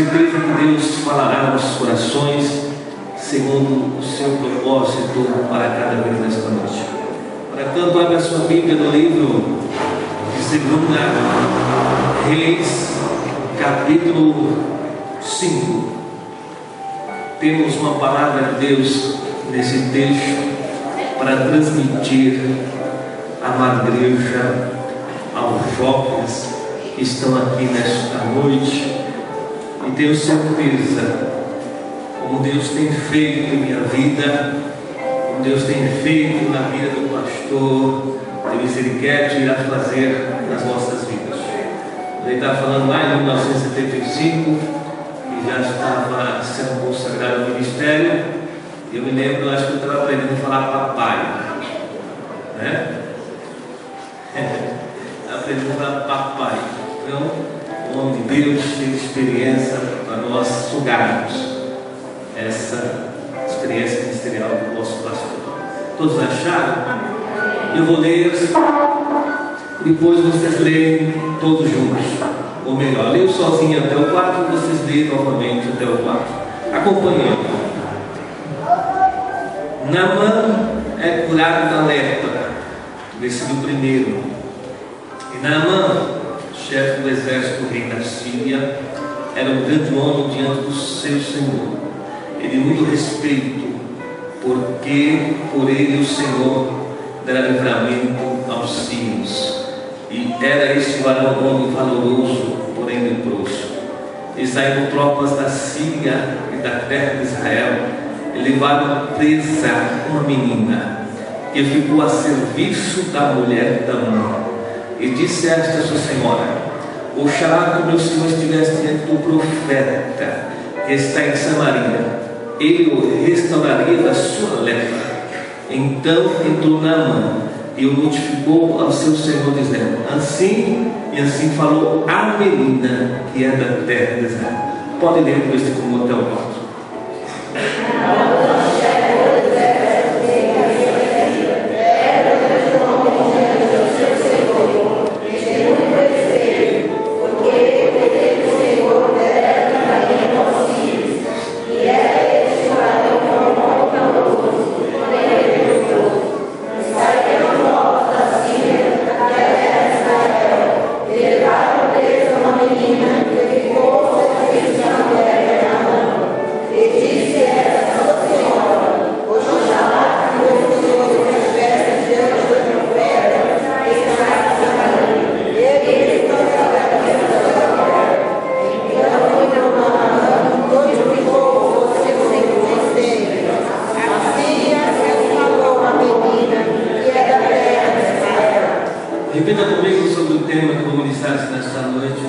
certeza que Deus falará nos corações segundo o seu propósito para cada vez nesta noite. Para tanto, abra a sua Bíblia no livro de Segunda Reis, capítulo 5. Temos uma palavra de Deus nesse texto para transmitir à igreja, aos jovens que estão aqui nesta noite. E tenho certeza, como Deus tem feito em minha vida, como Deus tem feito na vida do pastor, de misericórdia irá fazer nas nossas vidas. Ele está falando lá em 1975, que já estava sendo consagrado ao ministério. Eu me lembro, acho que eu estava aprendendo a falar papai. Né? aprendendo a falar papai. Então, o de Deus tem experiência para nós sugarmos essa experiência ministerial do nosso pastor. Todos acharam? Eu vou ler, depois vocês leem todos juntos. Ou melhor, leio sozinho até o 4 e vocês leem novamente até o 4. Acompanhando. Namã é curado da lepra, versículo 1. E Naamã, chefe do exército rei da Síria, era um grande homem diante do seu Senhor. Ele muito respeito, porque por ele o Senhor dera livramento aos sírios. E era este varão homem valoroso, porém leproso. E saíram tropas da Síria e da terra de Israel e levaram presa uma menina que ficou a serviço da mulher mãe. E disse a esta sua senhora: Oxalá que o meu senhor estivesse diante do profeta que está em Samaria, ele o restauraria da sua lepra. Então entrou Naamã e o notificou ao seu senhor, dizendo: Assim e assim falou a menina que é da terra de Israel. Pode ler o versículo até o 4. Repita comigo sobre o tema que vou ministrar nesta noite,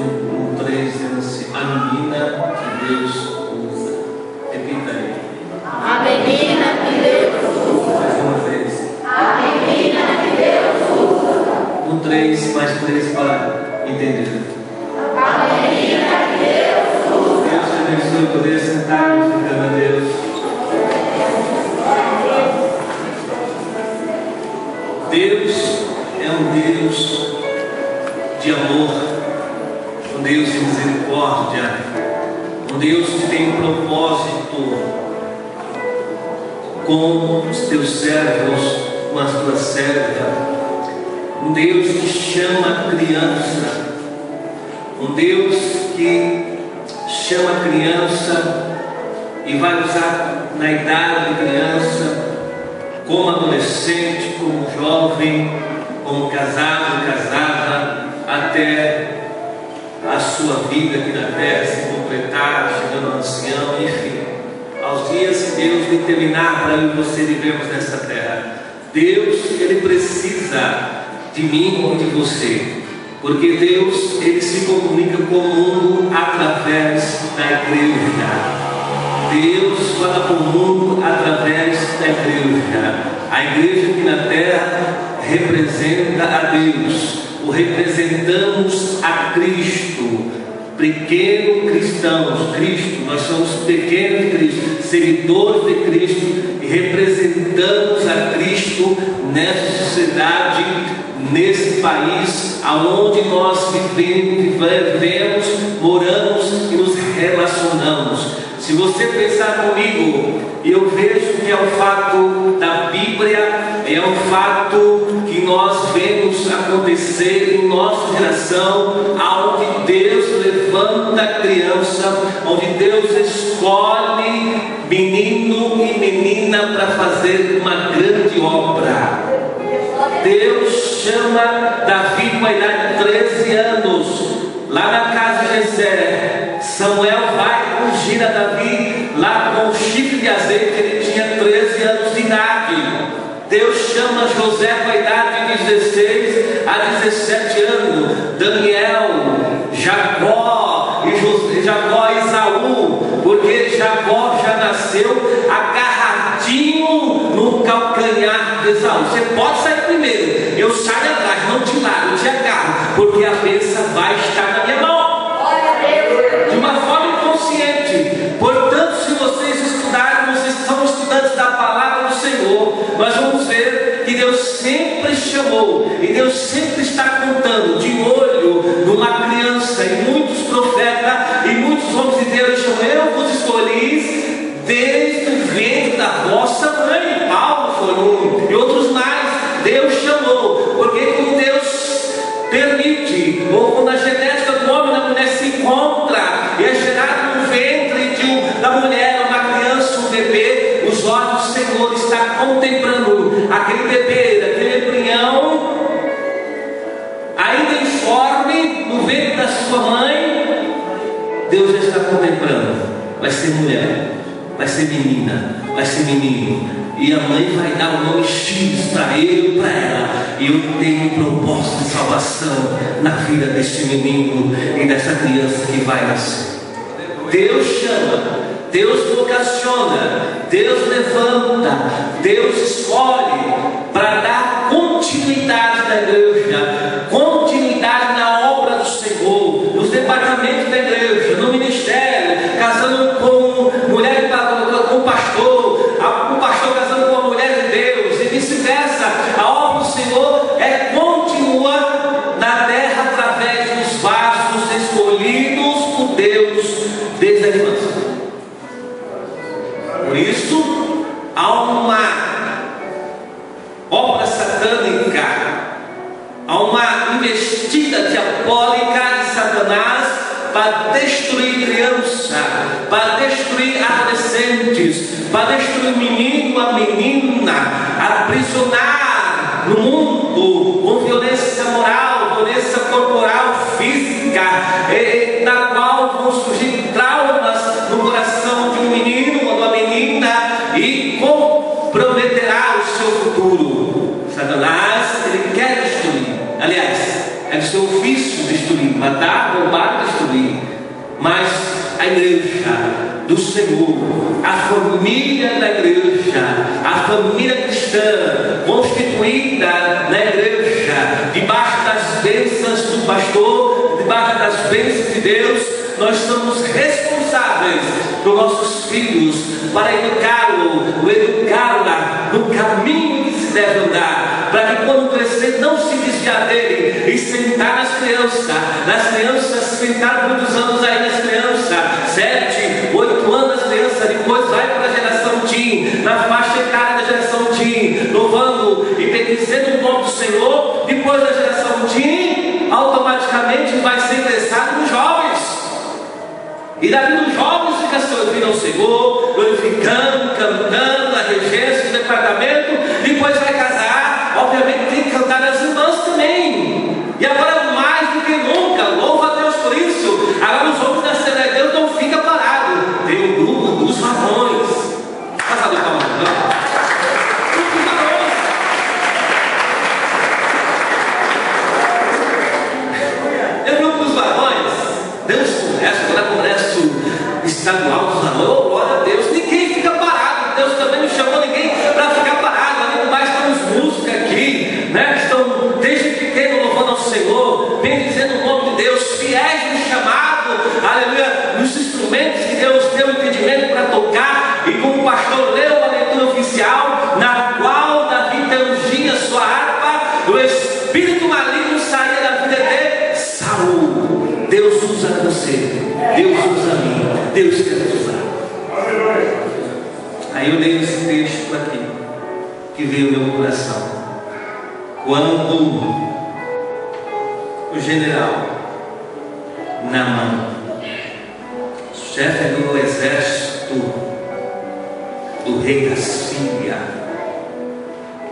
comunica com o mundo através da igreja. Deus fala com o mundo através da igreja. A igreja aqui na terra representa a Deus. O representamos a Cristo. Pequeno cristãos, Cristo, nós somos pequenos Cristo, seguidores de Cristo e representamos a Cristo nessa sociedade nesse país aonde nós vivemos, moramos e nos relacionamos. Se você pensar comigo, eu vejo que é um fato da Bíblia, é um fato que nós vemos acontecer em nossa geração, onde Deus levanta a criança, onde Deus escolhe menino e menina para fazer uma grande obra. Deus chama Davi com a idade de 13 anos, lá na casa de Jessé. Samuel vai ungir a Davi lá com o chifre de azeite, ele tinha 13 anos de idade. Deus chama José com a idade de 16 a 17 anos, Daniel, Jacó e José, Jacó e Isaú, porque Jacó já nasceu agarradinho no calcanhar de Esaú. Você pode sair primeiro, eu saio atrás, não te largo, te agarro, porque a bênção vai estar na minha mão. De uma forma inconsciente. Portanto, se vocês estudarem, vocês são estudantes da palavra do Senhor, nós vamos ver que Deus sempre chamou, e Deus sempre está contando de olho numa criança, e muitos contemplando aquele bebê, aquele embrião, ainda informe no ventre da sua mãe, Deus já está contemplando. Vai ser mulher, vai ser menina, vai ser menino. E a mãe vai dar o nome X para ele e para ela. E eu tenho um propósito de salvação na vida deste menino e dessa criança que vai nascer. Deus chama, Deus vocaciona, Deus levanta, Deus escolhe educá-lo, educá-la no caminho que se deve andar, para que quando crescer não se desviar dele e sentar nas crianças, nas crianças, sentar muitos anos aí nas crianças, sete, oito anos as crianças, depois vai para a geração Tim, na faixa etária da geração Tim, louvando e bendizendo o nome do Senhor, depois da geração Tim, automaticamente vai ser ingressado nos jovens. E dali nos jovens fica servindo ao Senhor, glorificando, cantando, a regência do departamento, depois vai casar, obviamente tem que cantar as irmãs também. E agora mais do que nunca, louva a Deus por isso. Agora os homens da Assembleia não fica parado. Tem o grupo dos varões. Com estadual dos anões. Oh, glória a Deus, ninguém fica parado. Deus também não chamou ninguém para ficar parado. Além do mais, temos músicos aqui, né? Que estão desde pequeno louvando ao Senhor, bendizendo o nome de Deus, fiéis no chamado, aleluia, nos instrumentos que Deus deu entendimento para tocar. E como o pastor leu a leitura oficial, na qual Davi ungia sua harpa, o espírito maligno saía da vida de Saul. Deus usa você, Deus usa mim, Deus quer nos usar. Aí eu leio esse texto aqui, que veio ao meu coração. Quando o general Naman, chefe do exército do rei da Síria,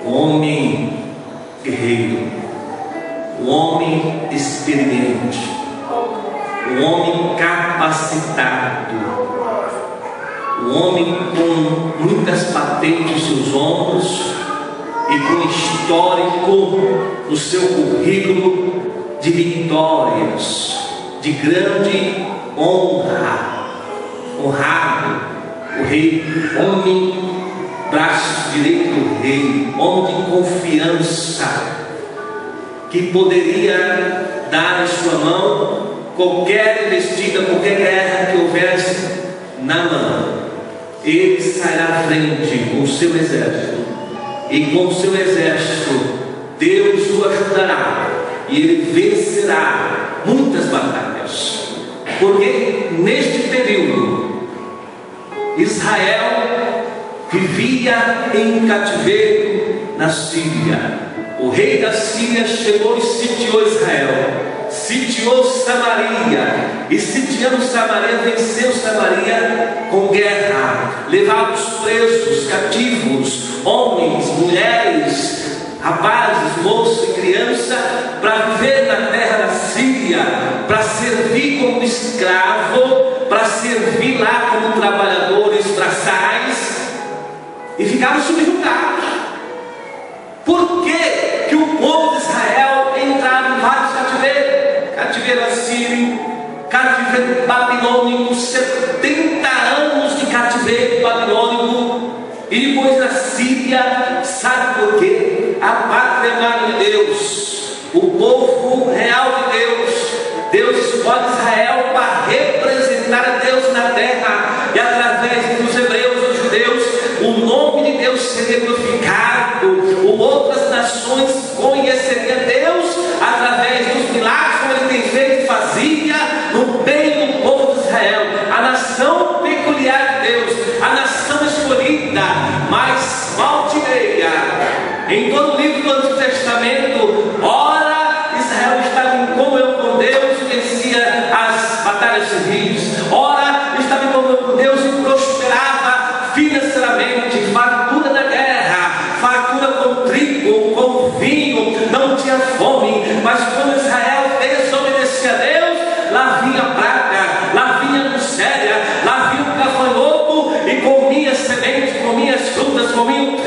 homem guerreiro, homem experiente, o homem capacitado, o homem com muitas patentes nos seus ombros e com histórico no seu currículo de vitórias, de grande honra, honrado, o rei, homem, braço direito do rei, homem de confiança, que poderia dar em sua mão qualquer investida, qualquer guerra que houvesse na mão. Ele sairá à frente com o seu exército, e com o seu exército, Deus o ajudará, e ele vencerá muitas batalhas. Porque neste período, Israel vivia em cativeiro na Síria. O rei da Síria chegou e sitiou Israel sitiou Samaria, e sitiando Samaria, venceu Samaria com guerra, levava os presos, cativos, homens, mulheres, rapazes, moços e criança, para viver na terra da Síria, para servir como escravo, para servir lá como trabalhadores braçais, e ficavam subjugados. Por que, que o povo de Israel Cativeiro assírio, cativeiro babilônico, 70 anos de cativeiro babilônico, e depois na Síria, sabe por quê? A pátria amada de Deus, o povo real de Deus, Deus escolhe Israel para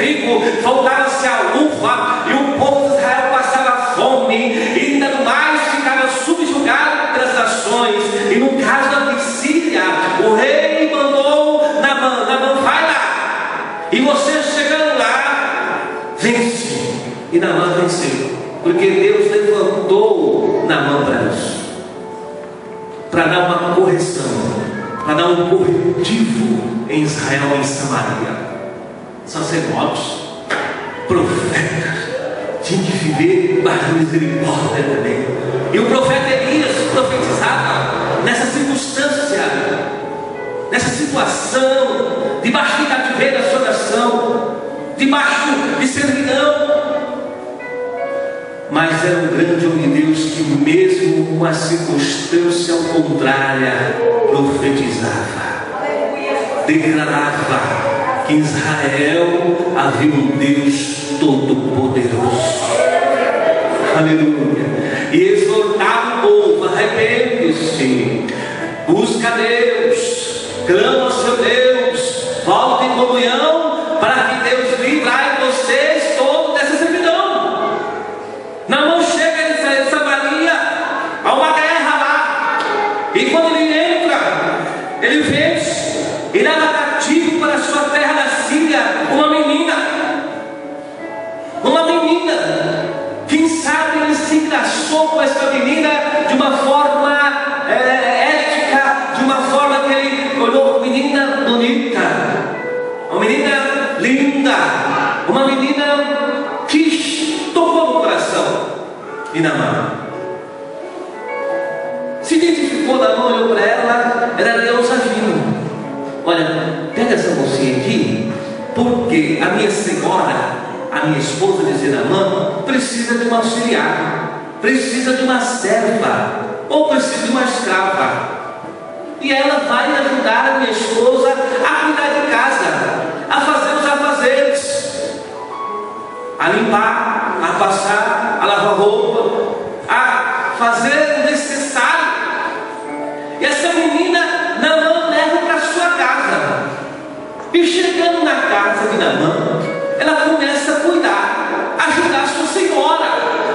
trigo, faltava-se a uva, e o povo de Israel passava fome, e ainda mais ficava subjugado pelas nações, e no caso da Síria, o rei mandou na mão, na mão, vai lá, e você chegando lá, vence, e Namã venceu, porque Deus levantou Namã para isso, para dar uma correção, para dar um corretivo em Israel e em Samaria. Situação, debaixo de cativeiro da sua nação, debaixo de servidão. Mas era um grande homem de Deus que, mesmo com a circunstância contrária, profetizava, declarava que Israel havia um Deus todo-poderoso. Aleluia. E exortava o povo: arrepende-se, busca a Deus, clama ao seu Deus, volta em comunhão, era Deus agindo. Olha, pega essa mocinha aqui, porque a minha senhora, a minha esposa de Zinamã, precisa de uma auxiliar, precisa de uma serva, ou precisa de uma escrava. E ela vai ajudar a minha esposa a cuidar de casa, a fazer os afazeres, a limpar, a passar, a lavar roupa, a fazer o necessário. E essa menina E chegando na casa de Namã, ela começa a cuidar, ajudar a sua senhora,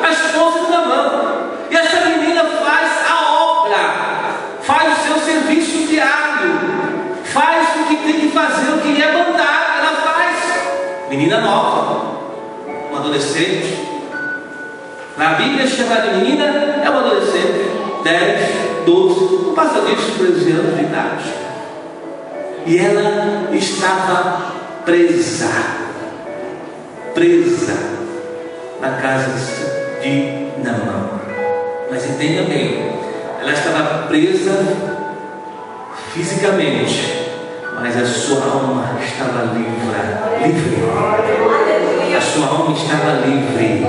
a esposa de Namã. E essa menina faz a obra, faz o seu serviço diário, faz o que tem que fazer, o que é mandar, ela faz. Menina nova, uma adolescente. Na Bíblia chamar de menina é uma adolescente, 10, 12, não passa disso, 13 anos de idade e ela estava presa, presa na casa de Namã. Mas entenda bem, ela estava presa fisicamente, mas a sua alma estava livre, livre. A sua alma estava livre.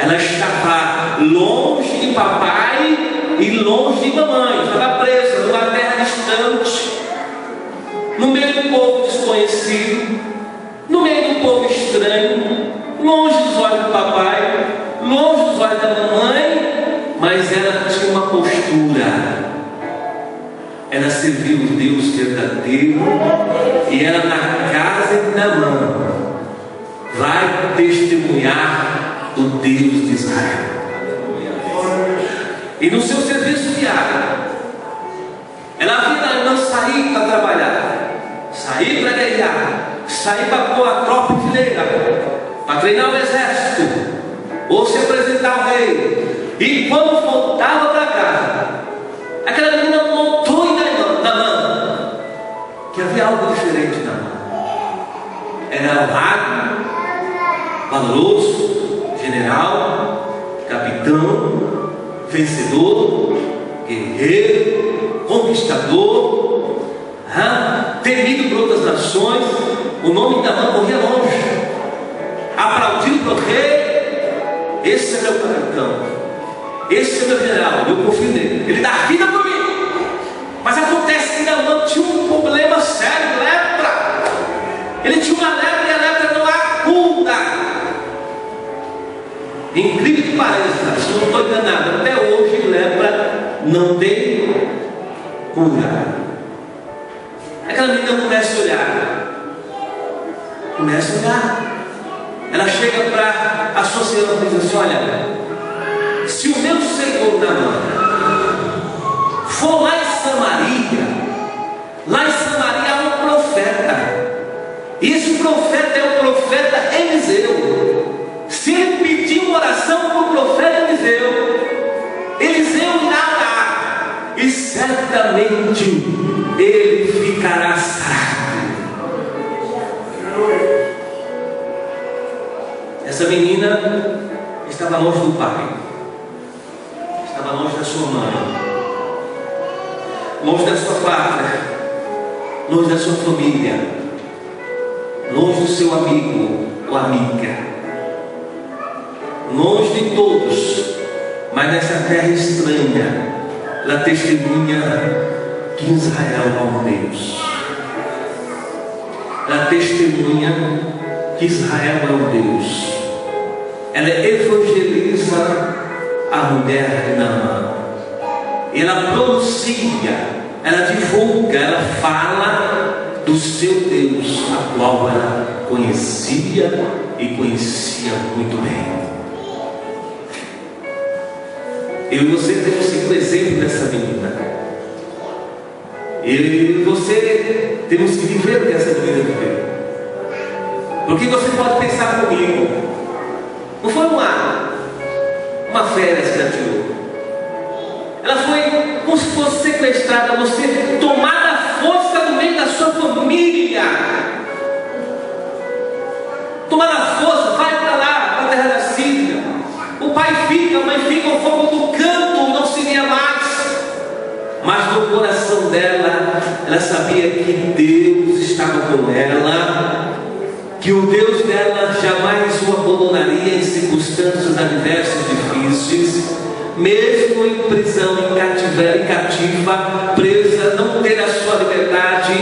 Ela estava longe de papai e longe de mamãe, estava presa no meio do povo desconhecido, no meio do povo estranho, longe dos olhos do papai, longe dos olhos da mamãe, mas ela tinha uma postura. Ela serviu o Deus verdadeiro e ela na casa de Namã vai testemunhar do Deus de Israel. E no seu serviço diário, ela viu não sair para trabalhar sair para guerrear, sair para pôr a tropa em fileira, para treinar o exército, ou se apresentar ao rei. E quando voltava para casa, aquela menina montou em mão que havia algo diferente na mão. Era o rádio, valoroso, general, capitão, vencedor, guerreiro, conquistador, temido por outras nações, o nome da mãe corria longe, aplaudido pelo rei. Esse é meu capitão, esse é meu general, eu confio nele, ele dá vida por mim. Mas acontece que Namã tinha um problema sério, lepra. Ele tinha uma lepra e a lepra não há cura. Incrível que pareça, se não estou enganado, até hoje lepra não tem cura. Aquela menina começa a olhar. Começa a olhar. Ela chega para a sociedade e diz assim: Olha, se o meu Senhor da mão for lá em Samaria, lá em Samaria há um profeta. E esse profeta é o profeta Eliseu. Se ele pedir uma oração para o profeta Eliseu, Eliseu irá orar. E certamente ele ficará sarado. Essa menina estava longe do pai, estava longe da sua mãe, longe da sua pátria, longe da sua família, longe do seu amigo ou amiga, longe de todos, mas nessa terra estranha, ela testemunha que Israel um Deus. Ela testemunha que Israel é um Deus. Ela evangeliza a mulher de Naamã. Ela pronuncia, ela divulga, ela fala do seu Deus, a qual ela conhecia e conhecia muito bem. Eu e você temos sido exemplo dessa menina. E você Temos que viver o que essa menina viveu. Porque você pode pensar comigo, não foi uma, uma férias que ela tirou. Ela foi como se fosse sequestrada, você tomada a força do meio da sua família. Tomada a força, vai para lá, para a terra da Síria. O pai fica, a mãe fica, o fogo do Mas no coração dela, ela sabia que Deus estava com ela, que o Deus dela jamais o abandonaria em circunstâncias adversas difíceis, mesmo em prisão, em cativeiro, em cativa, presa, não ter a sua liberdade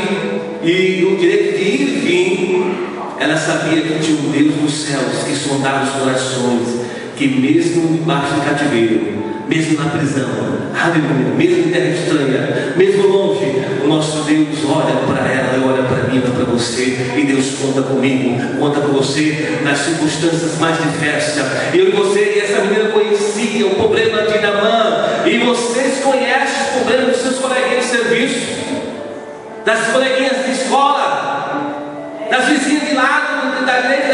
e o direito de ir e vir, ela sabia que tinha um Deus nos céus que sondava os corações, que mesmo debaixo do cativeiro, mesmo na prisão, aleluia, mesmo em terra estranha, mesmo longe, o nosso Deus olha para ela, olha para mim, olha para você, e Deus conta comigo, conta com você nas circunstâncias mais diversas. Eu e você, e essa menina conhecia o problema de Namã, e vocês conhecem os problemas dos seus coleguinhas de serviço, das coleguinhas de escola, das vizinhas de lado, da direita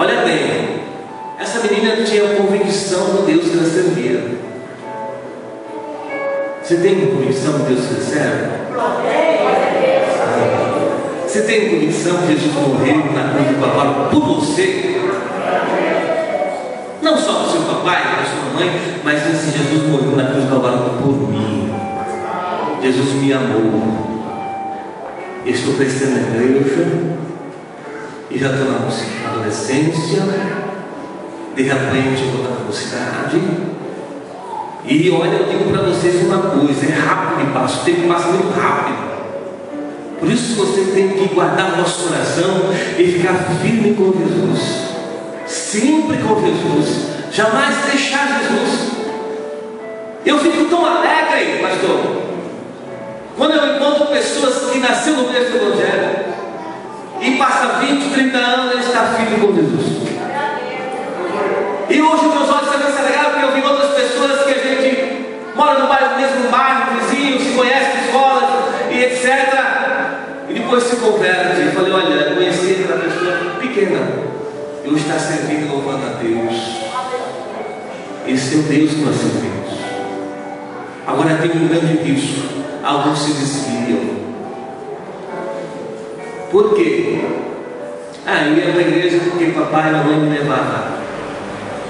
Olha bem, essa menina tinha convicção do Deus que ela servia. Você tem convicção do Deus que você serve? Você tem convicção que Jesus morreu na cruz do Calvário por você? Não só por seu papai, por sua mãe, mas esse Jesus morreu na cruz do Calvário por mim. Jesus me amou. Estou crescendo na igreja e já estou na adolescência. De repente eu na mocidade. E olha, eu digo para vocês uma coisa: é rápido, passo, o tempo passa muito rápido. Por isso você tem que guardar o nosso coração e ficar firme com Jesus. Sempre com Jesus. Jamais deixar Jesus. Eu fico tão alegre, pastor, quando eu encontro pessoas que nasceram no mesmo Evangelho e passa 20, 30 anos e está firme com Jesus. E hoje meus olhos também se alegraram porque eu vi outras pessoas que a gente mora no bairro, mesmo bairro, vizinho, se conhece escolas e etc. E depois se converte. Eu falei, olha, eu conheci aquela pessoa pequena. E hoje está servindo louvando a Deus. Esse é o Deus que nós servimos. Agora tem um grande risco. Alguns se desviam. Por quê? Ah, eu ia para a igreja porque papai e mamãe me levavam.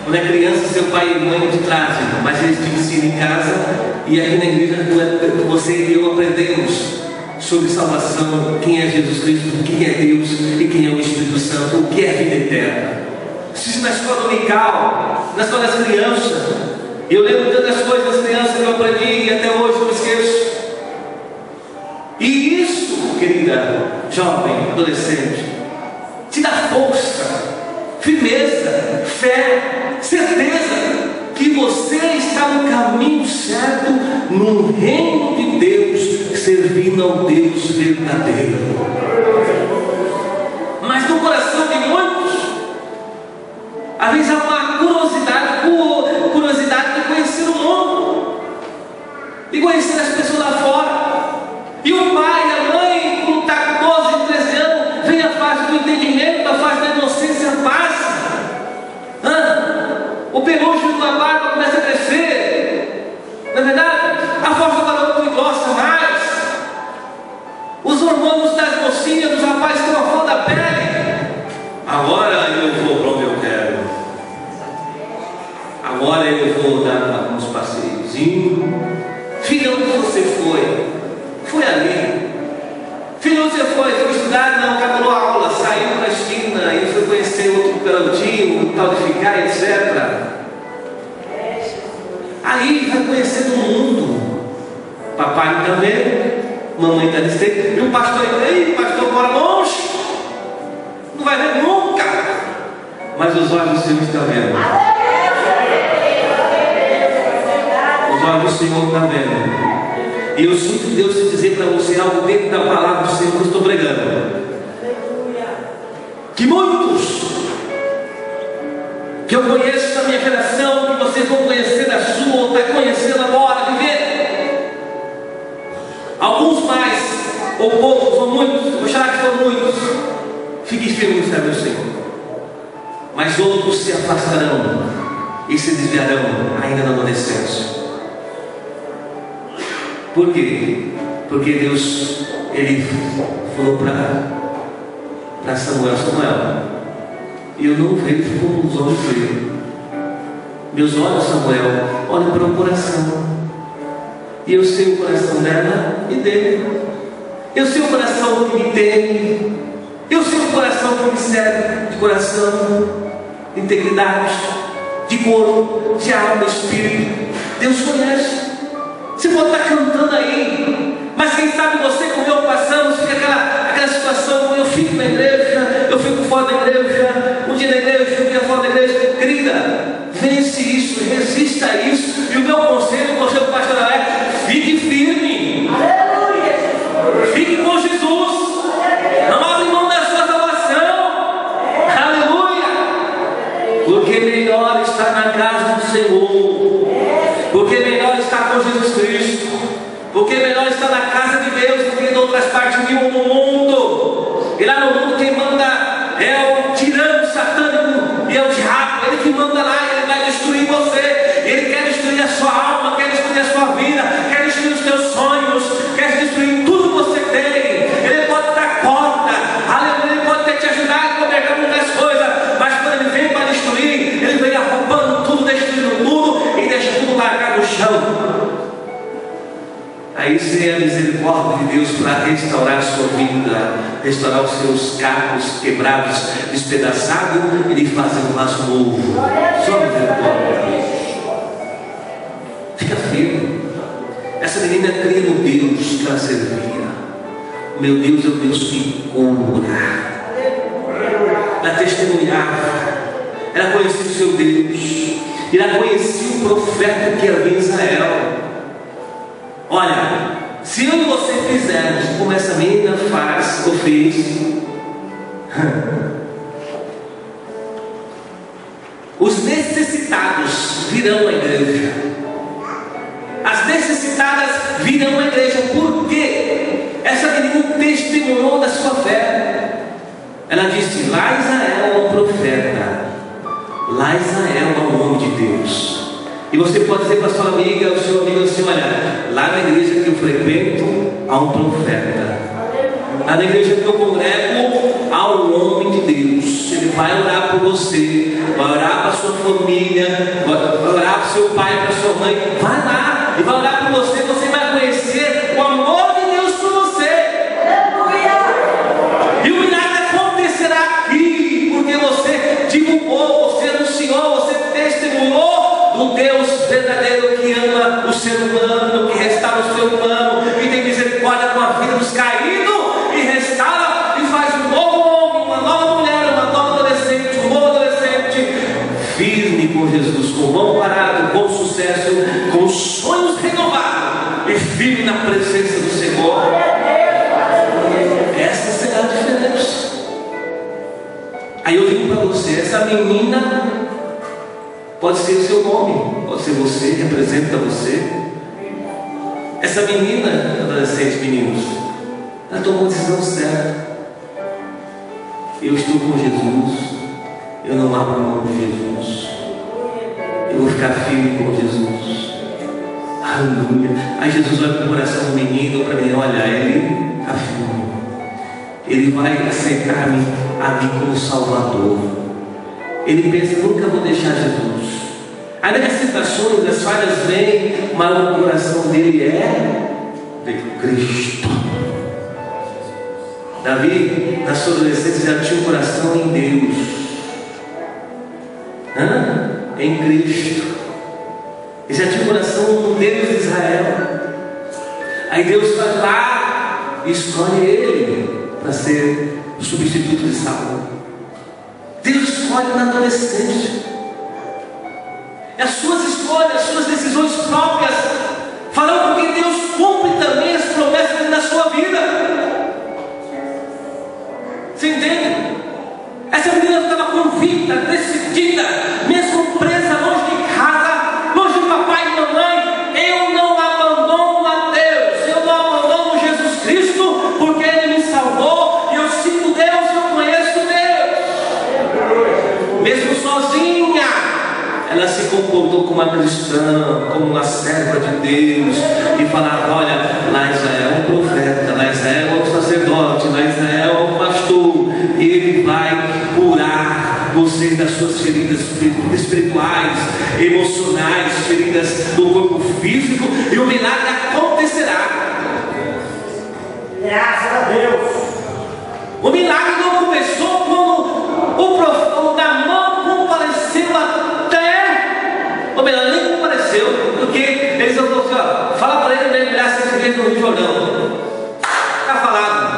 Quando é criança, seu pai e mãe te trazem, mas eles te ensinam em casa e aqui na igreja você e eu aprendemos sobre salvação, quem é Jesus Cristo, quem é Deus e quem é o Espírito Santo, o que é vida eterna. Isso na escola dominical, na escola das crianças. Eu lembro tantas coisas das crianças que eu aprendi e até hoje não esqueço. E isso, querida, jovem, adolescente, te dá força, firmeza, fé, certeza que você está no caminho certo, no reino de Deus, servindo ao Deus verdadeiro. Mas no coração de muitos, às vezes há uma curiosidade, curiosidade de conhecer o uns romanos coração. E eu sei o coração dela e dele. Eu sei o coração que me teme. Eu sei o coração que me serve de coração, de integridade, de corpo, de alma, espírito. Deus conhece. Você pode estar cantando aí, mas quem sabe você como eu passamos, fica aquela, aquela situação, eu fico na igreja, eu fico fora da igreja, um dia na igreja, um dia fora da igreja. Querida, vence isso, resista a isso. E o meu conselho, o conselho pastoral é: fique firme. Aleluia. Fique com Jesus. Não abre mão da sua salvação. Aleluia. Porque melhor está na casa do Senhor. Porque melhor está com Jesus Cristo. Porque melhor está na casa de Deus do que em outras partes do mundo. E lá no mundo quem manda é o tirano satânico e é o diabo. Ele que manda lá, ele vai destruir você. Você é a misericórdia de Deus para restaurar a sua vida, restaurar os seus carros quebrados, despedaçados, Ele faz um vaso novo. Só misericórdia de Deus. Fica firme. Essa menina cria no Deus que ela servia. Meu Deus é o Deus que cura. Ela testemunhava. Ela conhecia o seu Deus. E ela conhecia o profeta que havia em Israel. Olha, se eu e você fizermos como essa menina faz ou fez, os necessitados virão à igreja. As necessitadas virão à igreja. Por quê? Essa menina testemunhou da sua fé. Ela disse: Lá Israel é um profeta. Lá Israel é um homem de Deus. E você pode dizer para sua amiga, o seu amigo assim, olha, lá na igreja que eu frequento há um profeta. Lá na igreja que eu congrego há um homem de Deus. Ele vai orar por você, vai orar para sua família, vai orar para seu pai, para sua mãe. Vai lá e vai orar por você, você vai um Deus verdadeiro que ama o ser humano, que restaura o ser humano, e tem misericórdia com a vida dos caídos, e restaura e faz um novo homem, uma nova mulher, uma nova adolescente, um novo adolescente, firme com Jesus, com mão parado, com sucesso, com sonhos renovados, e firme na presença do Senhor. Essa será a diferença. Aí eu digo para você, essa menina Pode ser o seu nome, pode ser você, representa você. Essa menina, adolescente, meninos, ela tomou a decisão certa. Eu estou com Jesus, eu não abro mão de Jesus. Eu vou ficar firme com Jesus. Aleluia. Aí Jesus olha para o coração do menino, para mim, olha, ele afirma. Ele vai aceitar-me a mim como Salvador. Ele pensa, nunca vou deixar Jesus. As necessitações, as falhas vêm, mas o coração dele é de Cristo. Davi, na sua adolescência, já tinha um coração em Deus, Hã? em Cristo. E já tinha um coração no Deus de Israel. Aí Deus vai lá e escolhe ele para ser o substituto de Saul. Deus escolhe na adolescência. É as suas escolhas, as suas decisões próprias farão com que Deus cumpre também as promessas da sua vida. Você entende? Essa menina estava convicta, decidida, mesmo presa longe de casa, longe de papai e mamãe. Eu não abandono a Deus, eu não abandono Jesus Cristo, porque Ele me salvou. Eu sinto Deus, eu conheço Deus. Mesmo sozinha, ela como uma cristã, como uma serva de Deus, e falava: Olha, lá Israel é um profeta, lá Israel é um sacerdote, lá Israel é um pastor, e ele vai curar você das suas feridas espirituais, emocionais, feridas do corpo físico, e o milagre acontecerá. Graças a Deus. O milagre não começou quando o profeta Namã compareceu melhor, nem compareceu, porque eles falaram assim: ó, fala para ele mergulhar sete vezes no Rio Jordão. Está falado.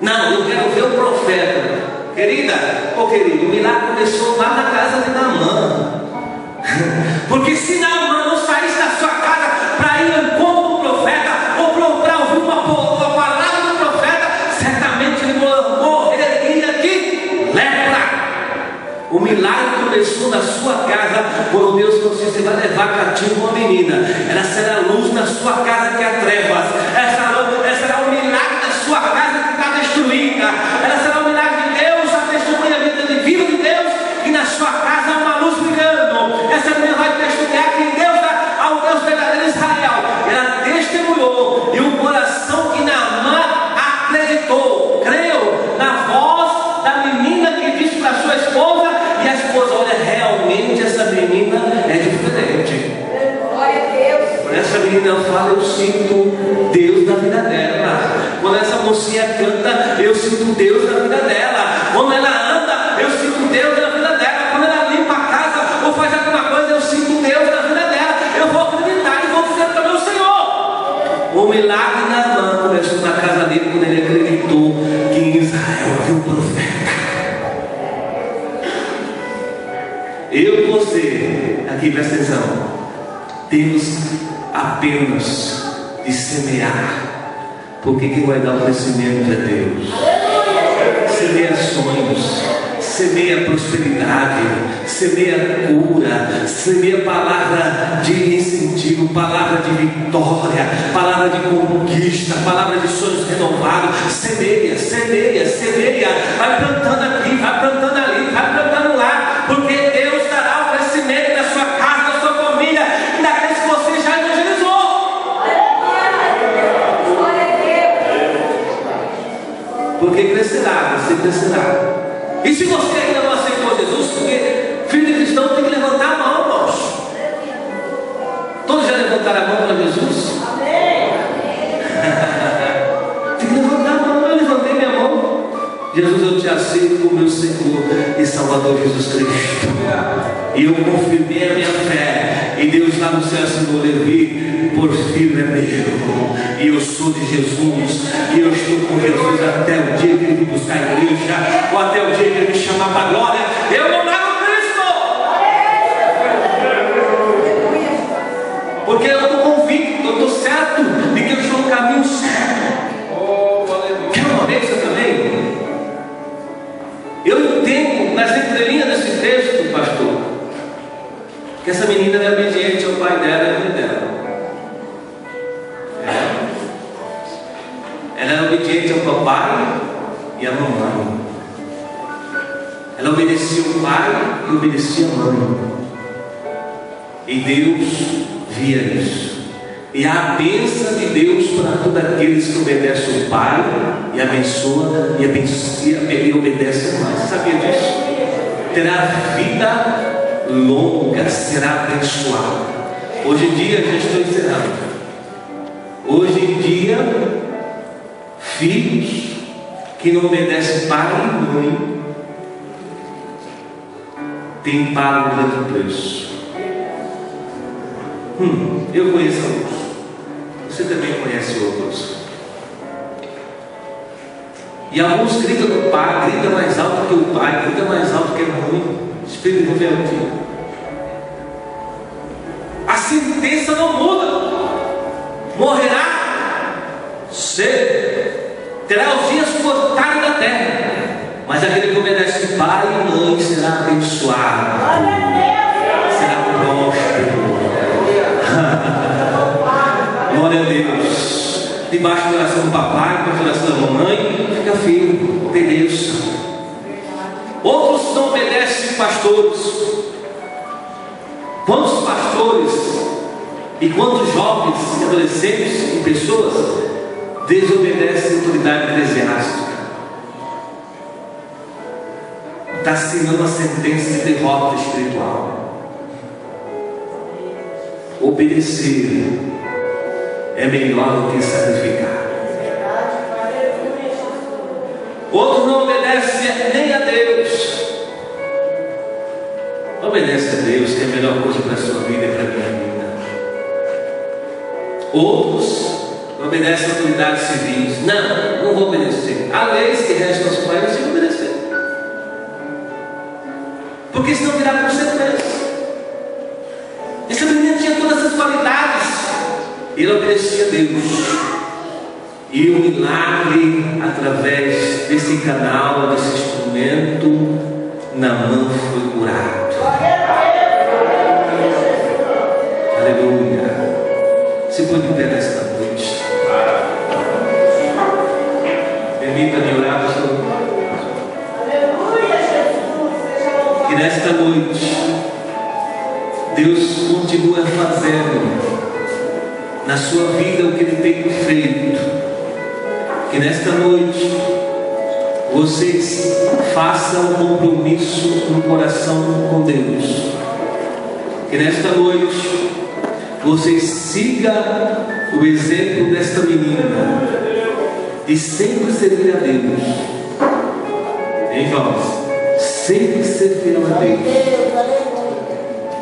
Não, eu quero ver o profeta. Querida, ou querido, o milagre começou lá na casa de Namã. Porque se Namã não saísse da sua casa para ir ao encontro do profeta, ou para ouvir uma, uma palavra do profeta, certamente ele morreria de lepra. O milagre começou na sua casa, quando Deus falou assim: você vai levar cativo uma menina. Ela será a luz na sua casa que há trevas. Essa, essa será o milagre da sua casa que está destruída. Ela será o milagre de Deus, a testemunha viva de Deus, e na sua casa há uma luz brilhando. Essa menina vai testemunhar que Deus é ao Deus verdadeiro Israel. Ela testemunhou, e o coração que Naamã acreditou, creu na voz da menina que disse para sua esposa, e a esposa, olha, realmente essa menina é diferente. Glória a Deus. Quando essa menina fala, eu sinto Deus na vida dela. Quando essa mocinha canta, eu sinto Deus na vida dela. Quando ela anda, eu sinto Deus na vida dela. Quando ela limpa a casa ou faz alguma coisa, eu sinto Deus na vida dela. Eu vou acreditar e vou dizer também o Senhor. O milagre na mão começou na casa dele quando ele acreditou que em Israel havia um profeta. Eu e você, aqui presta atenção, temos apenas de semear, porque quem vai dar o crescimento é Deus. Semeia sonhos, semeia prosperidade, semeia cura, semeia palavra de incentivo, palavra de vitória, palavra de conquista, palavra de sonhos renovados. Semeia, semeia, semeia, vai plantando aqui, vai plantando ali, vai E se você ainda não aceitou Jesus, porque filho cristão tem que levantar a mão, irmãos. Todos já levantaram a mão para Jesus? tem que levantar a mão, eu levantei minha mão. Jesus, eu te aceito como meu Senhor e Salvador Jesus Cristo. E eu confirmei a minha fé. E Deus lá no céu assinou Levi, por filho é meu. E eu sou de Jesus. E eu estou com Jesus até o dia que ele me buscar a igreja. Ou até o dia que ele me chamar para a glória. Eu não largo Cristo. Porque eu estou convicto, eu estou certo de que eu estou no caminho certo. Quer uma bênção também? Eu entendo nas entrelinhas desse texto, pastor, que essa menina era obediente ao pai dela e à mãe dela. Obediente ao papai e à mamãe. Ela obedecia o pai e obedecia a mãe. E Deus via isso. E a bênção de Deus para todos aqueles que obedecem o Pai e abençoa e, abençoa, e obedece a mãe. Você sabia disso? Terá vida longa será abençoada. Hoje em dia, já estou encerrando. Hoje em dia, filhos que não obedecem pai e mãe têm pago um grande preço. Hum, eu conheço alguns. Você também conhece outros. E alguns gritam no pai, grita mais alto que o pai, grita mais alto que a mãe. Espírito rebelde. A sentença não muda. Morrerá cedo. Terá os dias cortados da terra. Mas aquele que obedece pai e mãe será abençoado. Será próspero. Glória a Deus debaixo da oração do papai, com a oração da mamãe, fica firme, obedeça. Outros não obedecem pastores. Quantos pastores e quantos jovens, adolescentes e pessoas desobedecem a autoridade eclesiástica? Está assinando a sentença de derrota espiritual. Obedecer é melhor do que sacrificar. Outros não obedecem nem a Deus. Obedece a Deus, que é a melhor coisa para a sua vida e para a minha vida. Outros obedecem a autoridades civis. Não, não vou obedecer. Há leis que restam aos pais, você obedecer. Porque senão virá consequência. Esse menino tinha todas as qualidades. Ele obedecia a Deus. E o milagre, através desse canal, desse instrumento, Namã foi curado. Aleluia. Que nesta noite, Deus continua fazendo na sua vida o que Ele tem feito que nesta noite vocês façam um compromisso no coração com Deus. Que nesta noite vocês sigam o exemplo desta menina de sempre servir a Deus. Em vós, sempre servir a Deus.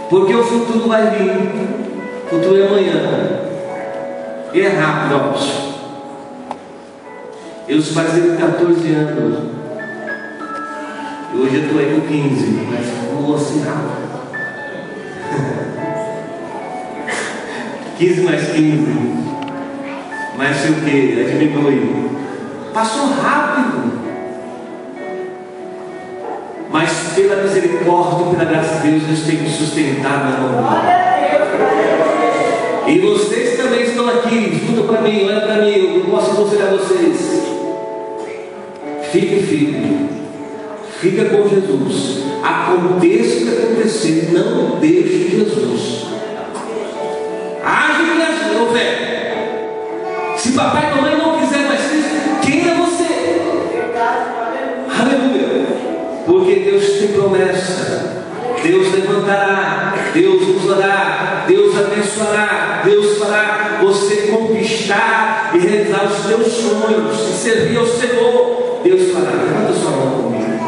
Porque o futuro vai vir, o futuro é amanhã. E é rápido, ó. Eu fazia 14 anos. Hoje eu estou aí com 15, mas vou assim rápido. 15 mais 15. Mais sei o que? Diminui. Passou rápido. Pela misericórdia e pela graça de Deus, Deus tem sustentado na mão. E vocês também estão aqui, escuta para mim, olha para mim, eu posso aconselhar vocês. Fique firme. Fica com Jesus. Aconteça o que acontecer, não deixe Jesus. Age que ajuda, fé. Se papai e mamãe tem promessa. Deus levantará, Deus usará, Deus abençoará, Deus fará você conquistar e realizar os seus sonhos e servir ao Senhor. Deus fará. Levanta sua mão comigo.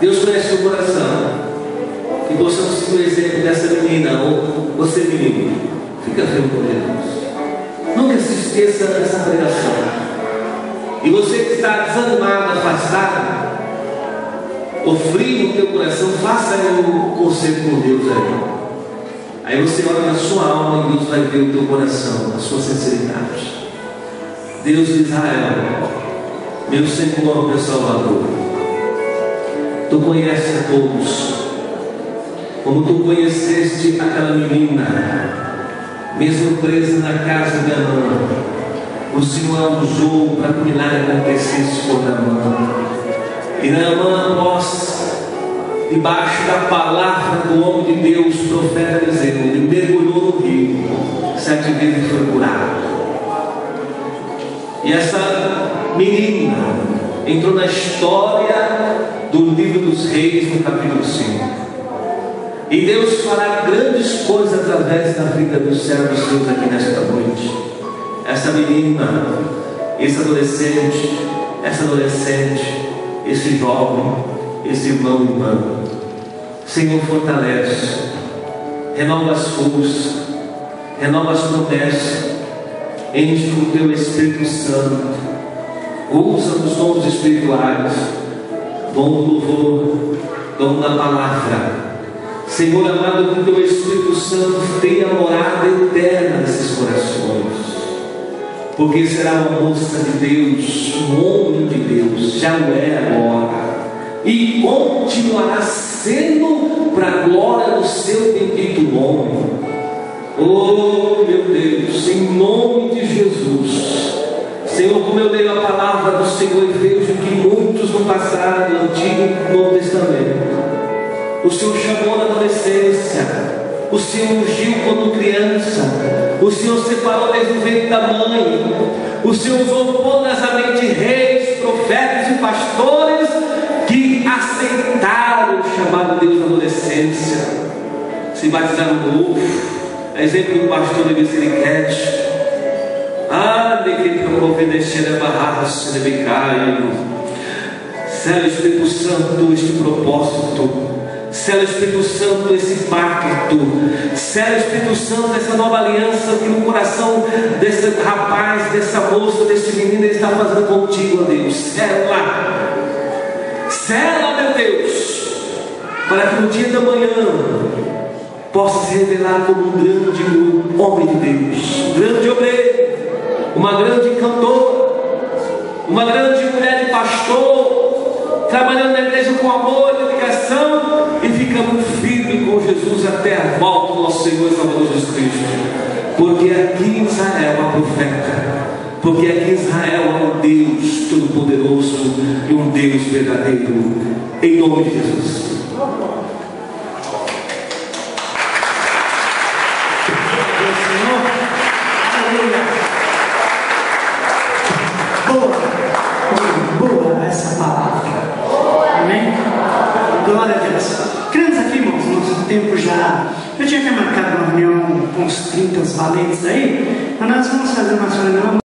Deus conhece o coração. Que possamos seguir o exemplo dessa menina, ou você menino. Fica firme com Deus. Nunca se esqueça dessa pregação. E você que está desanimado, afastado, ou frio no teu coração, faça um conselho com Deus aí. Aí você olha na sua alma e Deus vai ver o teu coração, a sua sinceridade. Deus de Israel, meu Senhor, meu Salvador, tu conheces a todos, como tu conheceste aquela menina, mesmo presa na casa de Anã, o Senhor usou para que o milagre acontecesse por Naamã. E Naamã, após, debaixo da palavra do homem de Deus, profeta Eliseu, ele mergulhou no rio, sete vezes foi curado. E essa menina entrou na história do livro dos Reis, no capítulo 5. E Deus fará grandes coisas através da vida dos servos seus aqui nesta noite. Essa menina, esse adolescente, essa adolescente, esse jovem, esse irmão e irmã. Senhor, fortalece, renova as forças, renova as promessas, enche o teu Espírito Santo, usa os dons espirituais, dom do louvor, dom da palavra. Senhor amado, que o teu Espírito Santo tenha morada eterna nesses corações porque será uma moça de Deus, um homem de Deus, já o é agora, e continuará sendo para a glória do seu bendito nome. Oh meu Deus, em nome de Jesus. Senhor, como eu leio a palavra do Senhor e vejo que muitos no passado, Antigo e Novo Testamento, o Senhor chamou na adolescência, o Senhor ungiu quando criança. O Senhor separou desde o ventre da mãe. O Senhor usou poderosamente reis, profetas e pastores que aceitaram o chamado de na adolescência. Se batizaram novo. Exemplo do pastor de Misericórdia. Ah. Céu Espírito Santo, este propósito Sela Espírito Santo esse pacto. Sela Espírito Santo essa nova aliança que no coração desse rapaz, dessa moça, desse menino ele está fazendo contigo, ó Deus. Sela. Sela, meu Deus. Para que no dia da manhã possa se revelar como um grande homem de Deus, um grande obreiro, uma grande cantora, uma grande mulher de pastor, trabalhando na igreja com amor dedicação e ficamos firmes com Jesus até a volta do nosso Senhor e Salvador Jesus Cristo. Porque aqui em Israel há profeta. Porque aqui em Israel há um Deus Todo-Poderoso e um Deus verdadeiro. Em nome de Jesus. समस्या